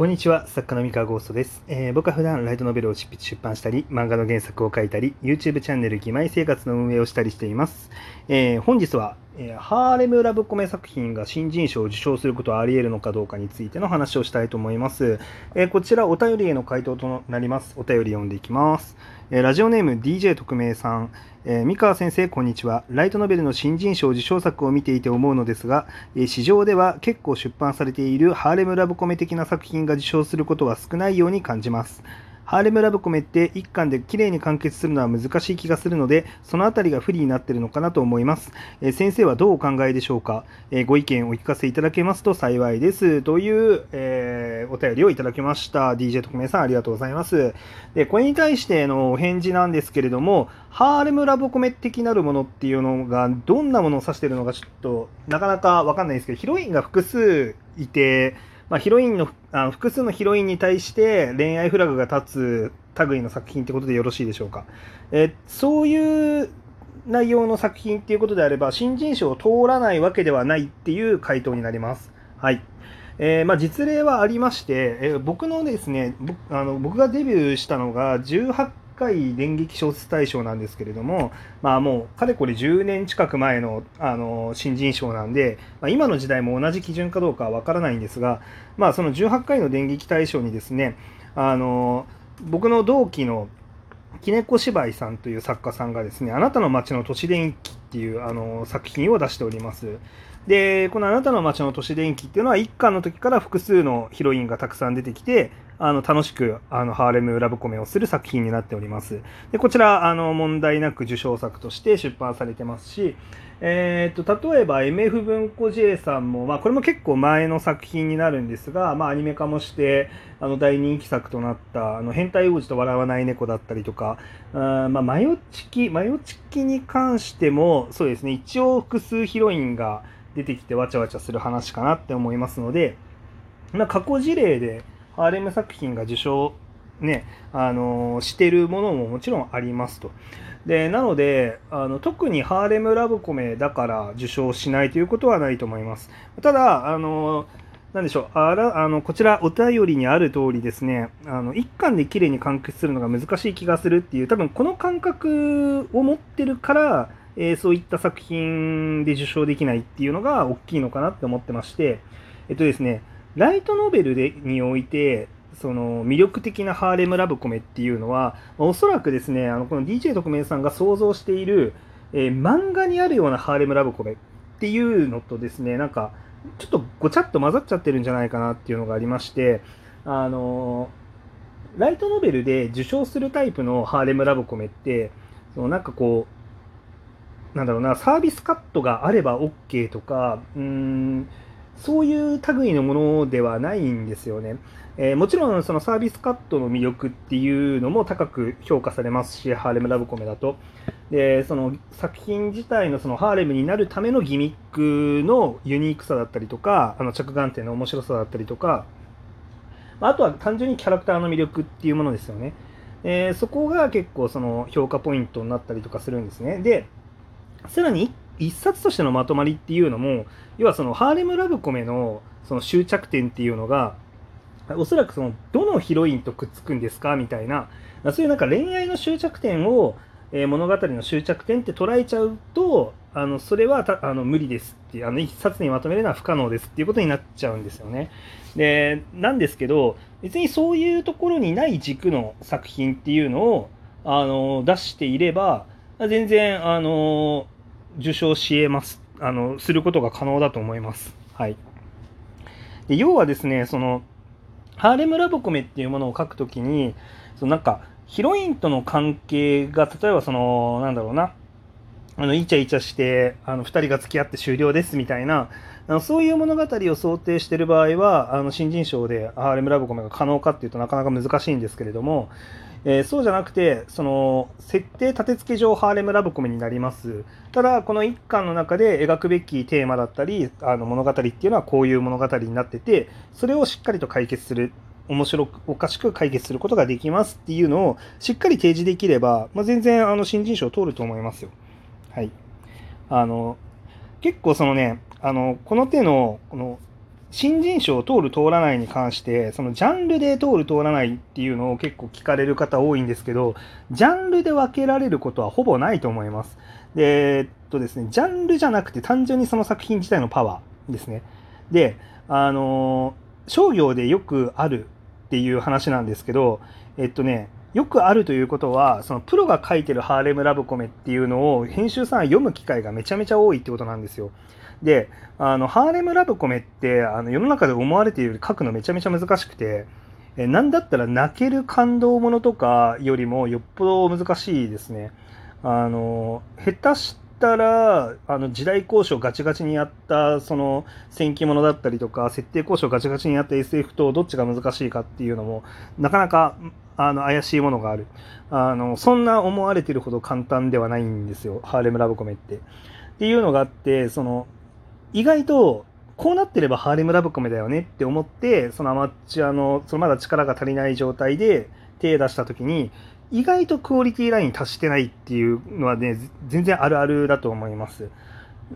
こんにちは、作家の三河ゴーストです、えー僕は普段ライトノベルを執筆出版したり、漫画の原作を書いたり、YouTube チャンネル義妹生活の運営をしたりしています。えー本日は、えーハーレムラブコメ作品が新人賞を受賞することはあり得るのかどうかについての話をしたいと思います。えこちらお便りへの回答となります。お便り読んでいきます。えラジオネーム DJ 特命さん、えー三河先生こんにちは。ライトノベルの新人賞受賞作を見ていて思うのですが、えー市場では結構出版されているハーレムラブコメ的な作品が受賞することは少ないように感じます。ハーレムラブコメって一巻で綺麗に完結するのは難しい気がするのでそのあたりが不利になっているのかなと思います、え先生はどうお考えでしょうか、えご意見をお聞かせいただけますと幸いです。という、えーお便りをいただきました。DJ 特命さんありがとうございます。でこれに対してのお返事なんですけれどもハーレムラブコメ的なるものっていうのがどんなものを指しているのかちょっとなかなかわかんないですけどヒロインが複数いて、まあ、ヒロインのあの複数のヒロインに対して恋愛フラグが立つ類の作品ってことでよろしいでしょうか、えそういう内容の作品っていうことであれば新人賞を通らないわけではないっていう回答になります。はい。えーまあ、実例はありまして、えー僕のですねあの僕がデビューしたのが18回電撃小説大賞なんですけれども、まあ、もうかれこれ10年近く前のあの新人賞なんで、まあ、今の時代も同じ基準かどうかは分からないんですが、まあ、その18回の電撃大賞にですねあの僕の同期のきねこ芝居さんという作家さんがですね「あなたの街の都市電気」っていうあの作品を出しております。でこの「あなたの街の都市電気」っていうのは1巻の時から複数のヒロインがたくさん出てきてあの楽しくあのハーレムラブコメをする作品になっております。でこちらあの問題なく受賞作として出版されてますし、えー、と例えば MF 文庫 J さんも、まあ、これも結構前の作品になるんですが、まあ、アニメ化もしてあの大人気作となった「あの変態王子と笑わない猫」だったりとかあまあ、マヨチキマヨチキに関してもそうですね一応複数ヒロインが出てきてわちゃわちゃする話かなって思いますので、まあ、過去事例でハーレム作品が受賞、ねあのしてるものももちろんありますと。でなのであの特にハーレムラブコメだから受賞しないということはないと思います。ただあのーなでしょうあらあのこちらお便りにある通りですねあの一巻で綺麗に完結するのが難しい気がするっていう多分この感覚を持ってるから、えーそういった作品で受賞できないっていうのが大きいのかなって思ってましてえっとですねライトノベルでにおいてその魅力的なハーレムラブコメっていうのはまおそらくですねあのこの DJ 特命さんが想像している、えー漫画にあるようなハーレムラブコメっていうのとですねなんかちょっとごちゃっと混ざっちゃってるんじゃないかなっていうのがありましてあのライトノベルで受賞するタイプのハーレムラブコメってそのなんかこうなんだろうなサービスカットがあれば OK とかうーんそういう類のものではないんですよね。えーもちろんそのサービスカットの魅力っていうのも高く評価されますし、ハーレムラブコメだと。で、その作品自体のそのハーレムになるためのギミックのユニークさだったりとか、あの着眼点の面白さだったりとか、あとは単純にキャラクターの魅力っていうものですよね。えーそこが結構その評価ポイントになったりとかするんですね。で、さらに一一冊としてのまとまりっていうのも、要はそのハーレムラブコメのその終着点っていうのが、おそらくそのどのヒロインとくっつくんですか？みたいな、そういうなんか恋愛の終着点を、えー物語の終着点って捉えちゃうと、あのそれはあの無理ですっていう、あの一冊にまとめるのは不可能ですっていうことになっちゃうんですよね。で、なんですけど、別にそういうところにない軸の作品っていうのをあの出していれば、全然あの受賞し得ます。あのすることが可能だと思います。はい、で要はですねそのハーレムラブコメっていうものを書くときにそのなんかヒロインとの関係が例えばそのなんだろうな。あのイチャイチャしてあの2人が付き合って終了ですみたいな。あのそういう物語を想定してる場合はあの新人賞でハーレムラブコメが可能かっていうとなかなか難しいんですけれども、えーそうじゃなくてその設定立て付け上ハーレムラブコメになりますただこの一巻の中で描くべきテーマだったりあの物語っていうのはこういう物語になっててそれをしっかりと解決する面白くおかしく解決することができますっていうのをしっかり提示できれば、まあ、全然あの新人賞を通ると思いますよ。はい、あの結構そのねあのこの手のこの新人賞を通る通らないに関してそのジャンルで通る通らないっていうのを結構聞かれる方多いんですけどジャンルで分けられることはほぼないと思います。でえっとですねジャンルじゃなくて単純にその作品自体のパワーですね。であの商業でよくあるっていう話なんですけどえっとねよくあるということはそのプロが書いてるハーレムラブコメっていうのを編集さんは読む機会がめちゃめちゃ多いってことなんですよ。であのハーレムラブコメってあの世の中で思われているより書くのめちゃめちゃ難しくてえなんだったら泣ける感動ものとかよりもよっぽど難しいですね。あの下手したらあの時代交渉ガチガチにやったその戦記物だったりとか設定交渉ガチガチにやった SF とどっちが難しいかっていうのもなかなかあの怪しいものがあるあのそんな思われてるほど簡単ではないんですよハーレムラブコメって。っていうのがあってその意外とこうなってればハーレムラブコメだよねって思ってそのアマチュアのそのまだ力が足りない状態で手出した時に意外とクオリティライン達してないっていうのはね全然あるあるだと思います。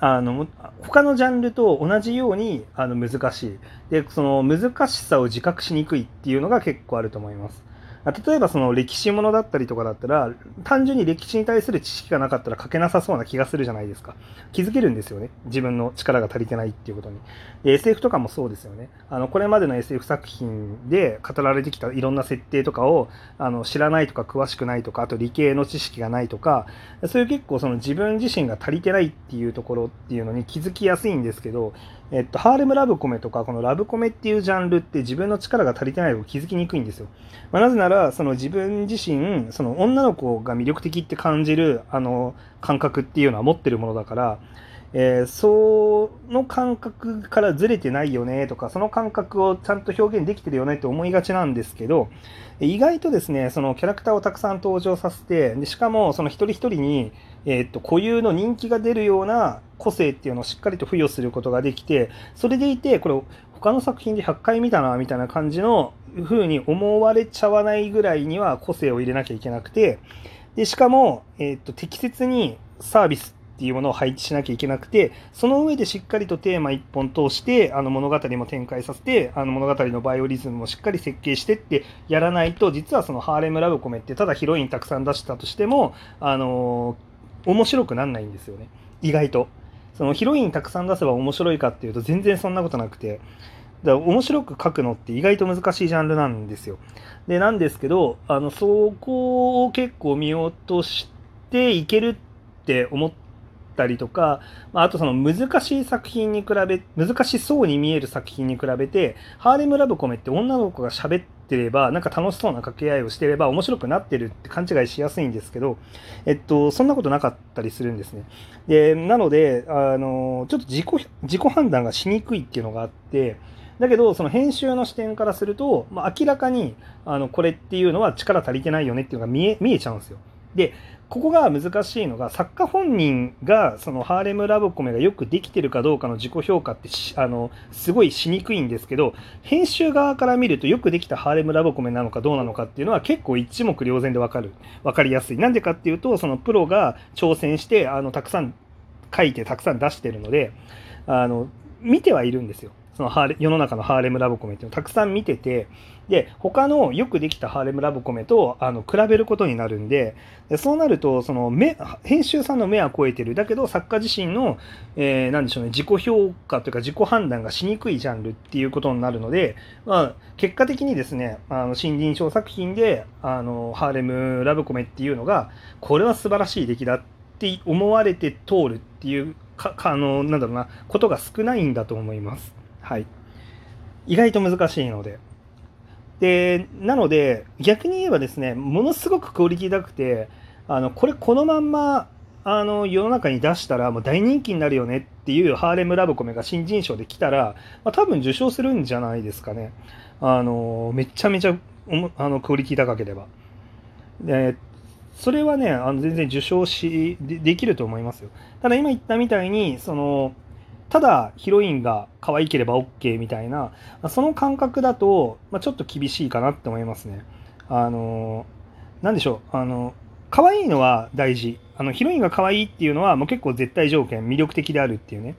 あの他のジャンルと同じようにあの難しいでその難しさを自覚しにくいっていうのが結構あると思います。例えばその歴史ものだったりとかだったら単純に歴史に対する知識がなかったら書けなさそうな気がするじゃないですか。気づけるんですよね。自分の力が足りてないっていうことに。で SF とかもそうですよね。あのこれまでの SF 作品で語られてきたいろんな設定とかをあの知らないとか詳しくないとかあと理系の知識がないとかそういう結構その自分自身が足りてないっていうところっていうのに気づきやすいんですけどえっと、ハーレムラブコメとか、このラブコメっていうジャンルって自分の力が足りてないと気づきにくいんですよ。まあ、なぜなら、その自分自身、その女の子が魅力的って感じる、あの、感覚っていうのは持ってるものだから、えー、その感覚からずれてないよねとか、その感覚をちゃんと表現できてるよねって思いがちなんですけど、意外とですね、そのキャラクターをたくさん登場させて、でしかもその一人一人に、えー、っと固有の人気が出るような個性っていうのをしっかりと付与することができて、それでいて、これ他の作品で100回見たなみたいな感じの風に思われちゃわないぐらいには個性を入れなきゃいけなくて、でしかも、えー、っと適切にサービスっていうものを配置しなきゃいけなくてその上でしっかりとテーマ1本通してあの物語も展開させてあの物語のバイオリズムもしっかり設計してってやらないと実はそのハーレムラブコメってただヒロインたくさん出したとしてもあの面白くなんないんですよね意外と。そのヒロインたくさん出せば面白いかっていうと全然そんなことなくてだから面白く書くのって意外と難しいジャンルなんですよ。でなんですけどあのそこを結構見落としていけるって思ったりとか、あとその難しい作品に比べ、難しそうに見える作品に比べて、ハーレムラブコメって女の子が喋ってれば、なんか楽しそうな掛け合いをしてれば面白くなってるって勘違いしやすいんですけど、えっと、そんなことなかったりするんですね。で、なので、あの、ちょっと自己、自己判断がしにくいっていうのがあって、だけど、その編集の視点からすると、まあ、明らかに、あの、これっていうのは力足りてないよねっていうのが見え、見えちゃうんですよ。で、ここが難しいのが作家本人がそのハーレム・ラブコメがよくできてるかどうかの自己評価ってあのすごいしにくいんですけど編集側から見るとよくできたハーレム・ラブコメなのかどうなのかっていうのは結構一目瞭然でわかる。分かりやすい。なんでかっていうとそのプロが挑戦してあのたくさん書いてたくさん出してるのであの見てはいるんですよ。そのハーレ世の中のハーレムラブコメっていうのをたくさん見ててで他のよくできたハーレムラブコメとあの比べることになるんででそうなるとその目編集さんの目は超えてるだけど作家自身の、えー、何でしょうね自己評価というか自己判断がしにくいジャンルっていうことになるので、まあ、結果的にですねあの新人賞作品であのハーレムラブコメっていうのがこれは素晴らしい出来だって思われて通るっていうかあのなんだろうなことが少ないんだと思います。はい。意外と難しいので。で、なので、逆に言えばですね、ものすごくクオリティ高くて、あの、これこのまんま、あの、世の中に出したらもう大人気になるよねっていうハーレムラブコメが新人賞で来たら、まあ、多分受賞するんじゃないですかね。あの、めちゃめちゃあのクオリティ高ければ。で、それはね、あの全然受賞しでできると思いますよ。ただ今言ったみたいに、その、ただヒロインが可愛ければ OK みたいなその感覚だと、まあ、ちょっと厳しいかなって思いますね。あの何でしょう。あの可愛いのは大事。あのヒロインが可愛いっていうのはもう結構絶対条件魅力的であるっていうね。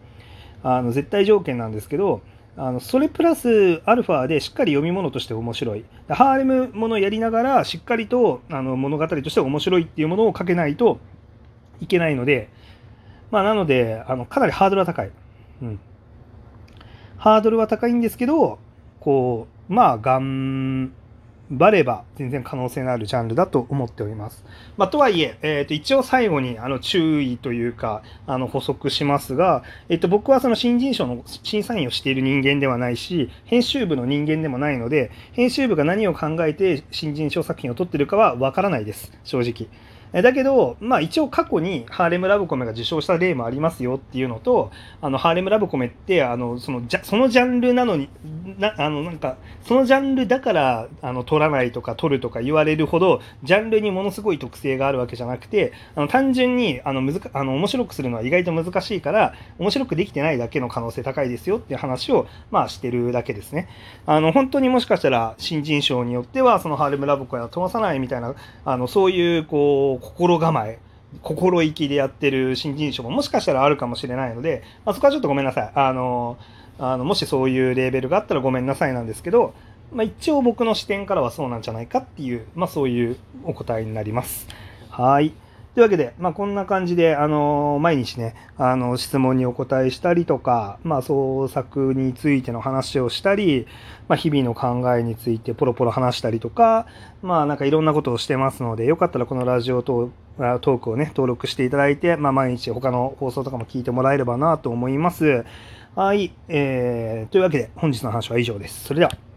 あの絶対条件なんですけどあのそれプラスアルファでしっかり読み物として面白い。ハーレムものやりながらしっかりとあの物語として面白いっていうものを書けないといけないのでまあなのであのかなりハードルは高い、うん、ハードルは高いんですけどこうまあ頑張れば全然可能性のあるジャンルだと思っております。まあ、とはいええー、と一応最後にあの注意というかあの補足しますが、えー、と僕はその新人賞の審査員をしている人間ではないし編集部の人間でもないので編集部が何を考えて新人賞作品を撮ってるかはわからないです正直。だけど、まあ一応過去にハーレムラブコメが受賞した例もありますよっていうのと、あの、ハーレムラブコメって、あの、その、じゃそのジャンルなのに、な、あの、なんか、そのジャンルだから、あの、取らないとか取るとか言われるほど、ジャンルにものすごい特性があるわけじゃなくて、あの、単純に、あの、むずか、あの、面白くするのは意外と難しいから、面白くできてないだけの可能性高いですよっていう話を、まあしてるだけですね。あの、本当にもしかしたら、新人賞によっては、そのハーレムラブコメは通さないみたいな、あの、そういう、こう、心構え心意気でやってる新人賞ももしかしたらあるかもしれないので、まあ、そこはちょっとごめんなさいあのあのもしそういうレーベルがあったらごめんなさいなんですけど、まあ、一応僕の視点からはそうなんじゃないかっていう、まあ、そういうお答えになります。はい。というわけで、まあ、こんな感じで、あの毎日ね、あの質問にお答えしたりとか、まあ、創作についての話をしたり、まあ、日々の考えについてポロポロ話したりとか、まあ、なんかいろんなことをしてますので、よかったらこのラジオトークをね、登録していただいて、まあ、毎日他の放送とかも聞いてもらえればなと思います。はい、えー、というわけで本日の話は以上です。それでは。